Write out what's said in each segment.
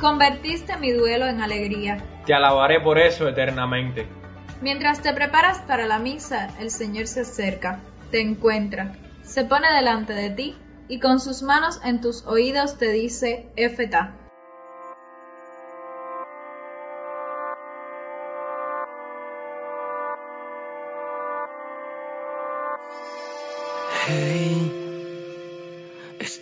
Convertiste mi duelo en alegría. Te alabaré por eso eternamente. Mientras te preparas para la misa, el Señor se acerca, te encuentra, se pone delante de ti y con sus manos en tus oídos te dice, Efeta.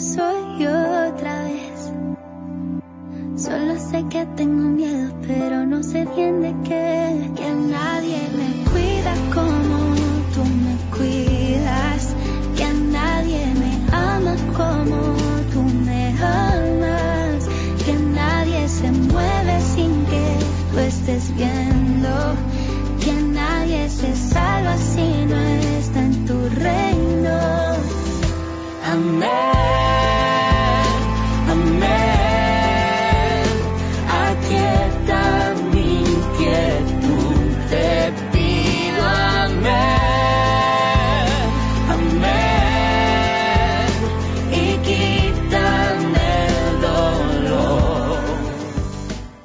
Soy otra vez. Solo sé que tengo miedo, pero no sé bien de qué. Que nadie me cuida como tú me cuidas. Que nadie me ama como tú me amas. Que nadie se mueve sin que tú estés viendo. Que nadie se salva si no está en tu reino. Amén.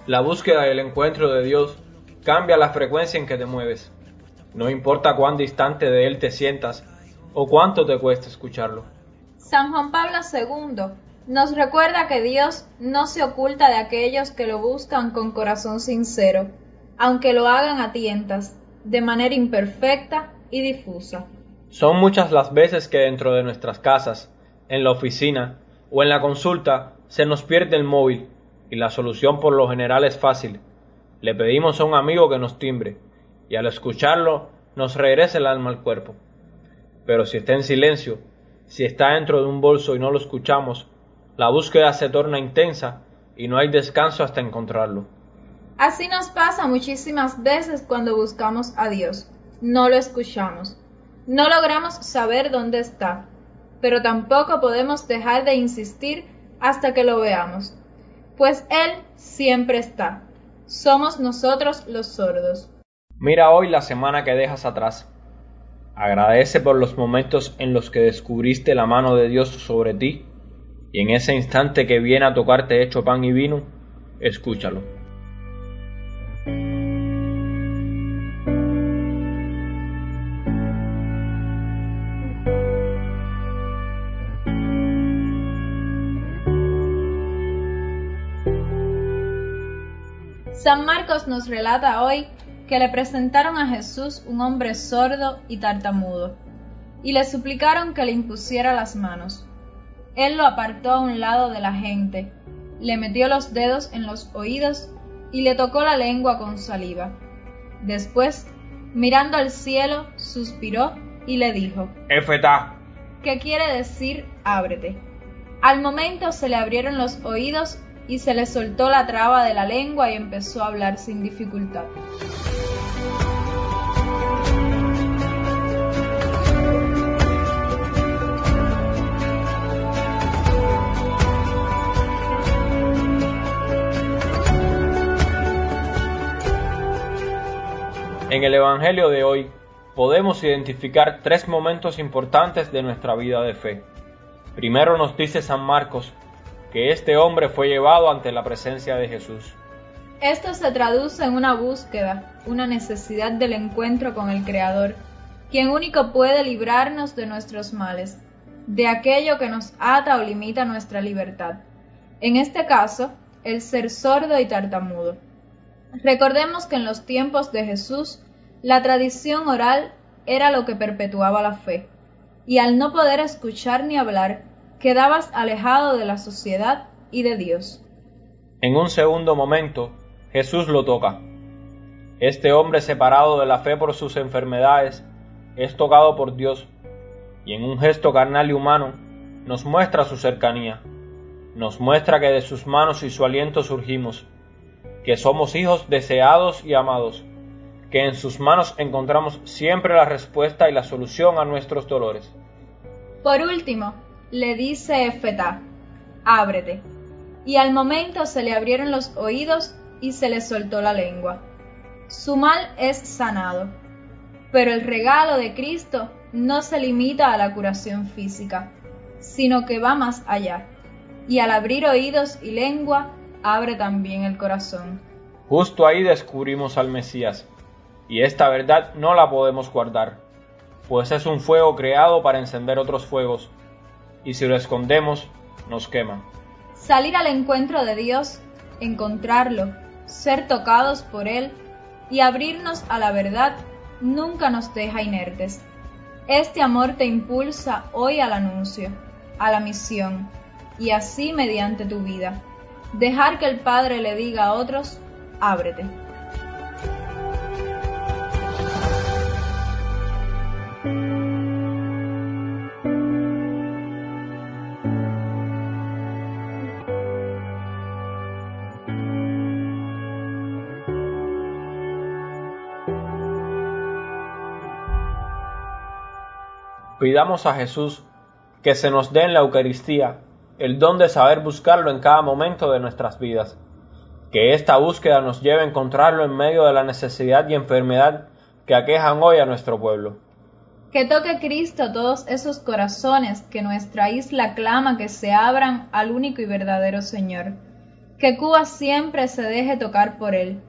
La búsqueda y el encuentro de Dios cambia la frecuencia en que te mueves. No importa cuán distante de Él te sientas o cuánto te cueste escucharlo. San Juan Pablo II nos recuerda que Dios no se oculta de aquellos que lo buscan con corazón sincero, aunque lo hagan a tientas, de manera imperfecta y difusa. Son muchas las veces que dentro de nuestras casas, en la oficina o en la consulta se nos pierde el móvil y la solución por lo general es fácil. Le pedimos a un amigo que nos timbre y al escucharlo nos regresa el alma al cuerpo. Pero si está en silencio, si está dentro de un bolso y no lo escuchamos, la búsqueda se torna intensa y no hay descanso hasta encontrarlo. Así nos pasa muchísimas veces cuando buscamos a Dios. No lo escuchamos. No logramos saber dónde está, pero tampoco podemos dejar de insistir hasta que lo veamos, pues Él siempre está. Somos nosotros los sordos. Mira hoy la semana que dejas atrás. Agradece por los momentos en los que descubriste la mano de Dios sobre ti y en ese instante que viene a tocarte hecho pan y vino, escúchalo. San Marcos nos relata hoy que le presentaron a Jesús un hombre sordo y tartamudo, y le suplicaron que le impusiera las manos. Él lo apartó a un lado de la gente, le metió los dedos en los oídos y le tocó la lengua con saliva. Después, mirando al cielo, suspiró y le dijo, Efeta, ¿qué quiere decir ábrete? Al momento se le abrieron los oídos y se le soltó la traba de la lengua y empezó a hablar sin dificultad. En el Evangelio de hoy podemos identificar tres momentos importantes de nuestra vida de fe. Primero nos dice San Marcos que este hombre fue llevado ante la presencia de Jesús. Esto se traduce en una búsqueda, una necesidad del encuentro con el Creador, quien único puede librarnos de nuestros males, de aquello que nos ata o limita nuestra libertad. En este caso, el ser sordo y tartamudo. Recordemos que en los tiempos de Jesús, la tradición oral era lo que perpetuaba la fe, y al no poder escuchar ni hablar, quedabas alejado de la sociedad y de Dios. En un segundo momento, Jesús lo toca. Este hombre separado de la fe por sus enfermedades es tocado por Dios y en un gesto carnal y humano nos muestra su cercanía, nos muestra que de sus manos y su aliento surgimos, que somos hijos deseados y amados, que en sus manos encontramos siempre la respuesta y la solución a nuestros dolores. Por último, le dice Efetá, ábrete. Y al momento se le abrieron los oídos y se le soltó la lengua. Su mal es sanado. Pero el regalo de Cristo no se limita a la curación física, sino que va más allá. Y al abrir oídos y lengua, abre también el corazón. Justo ahí descubrimos al Mesías, y esta verdad no la podemos guardar, pues es un fuego creado para encender otros fuegos, y si lo escondemos, nos quema. Salir al encuentro de Dios, encontrarlo, ser tocados por Él y abrirnos a la verdad nunca nos deja inertes. Este amor te impulsa hoy al anuncio, a la misión, y así mediante tu vida. Dejar que el Padre le diga a otros, ábrete. Pidamos a Jesús que se nos dé en la Eucaristía el don de saber buscarlo en cada momento de nuestras vidas. Que esta búsqueda nos lleve a encontrarlo en medio de la necesidad y enfermedad que aquejan hoy a nuestro pueblo. Que toque Cristo todos esos corazones que nuestra isla clama que se abran al único y verdadero Señor. Que Cuba siempre se deje tocar por Él,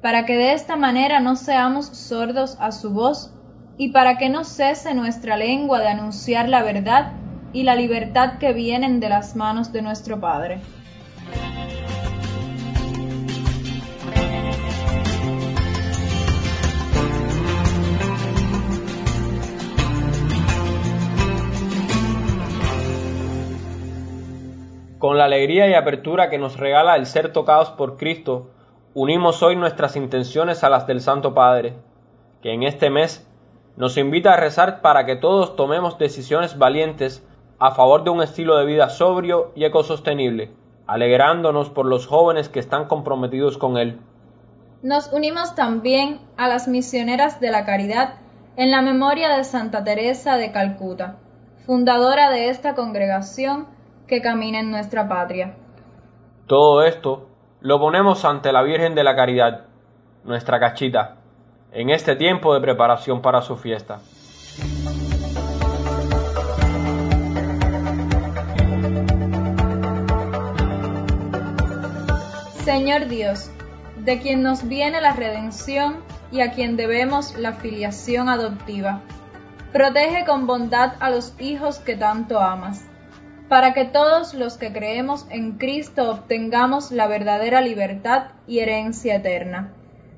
para que de esta manera no seamos sordos a su voz y para que no cese nuestra lengua de anunciar la verdad y la libertad que vienen de las manos de nuestro Padre. Con la alegría y apertura que nos regala el ser tocados por Cristo, unimos hoy nuestras intenciones a las del Santo Padre, que en este mes nos invita a rezar para que todos tomemos decisiones valientes a favor de un estilo de vida sobrio y ecosostenible, alegrándonos por los jóvenes que están comprometidos con él. Nos unimos también a las misioneras de la caridad en la memoria de Santa Teresa de Calcuta, fundadora de esta congregación que camina en nuestra patria. Todo esto lo ponemos ante la Virgen de la Caridad, nuestra cachita, en este tiempo de preparación para su fiesta. Señor Dios, de quien nos viene la redención y a quien debemos la filiación adoptiva, protege con bondad a los hijos que tanto amas, para que todos los que creemos en Cristo obtengamos la verdadera libertad y herencia eterna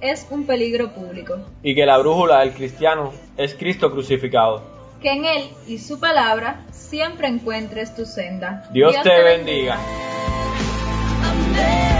es un peligro público. Y que la brújula del cristiano es Cristo crucificado. Que en Él y su palabra siempre encuentres tu senda. Dios, te, bendiga. cuida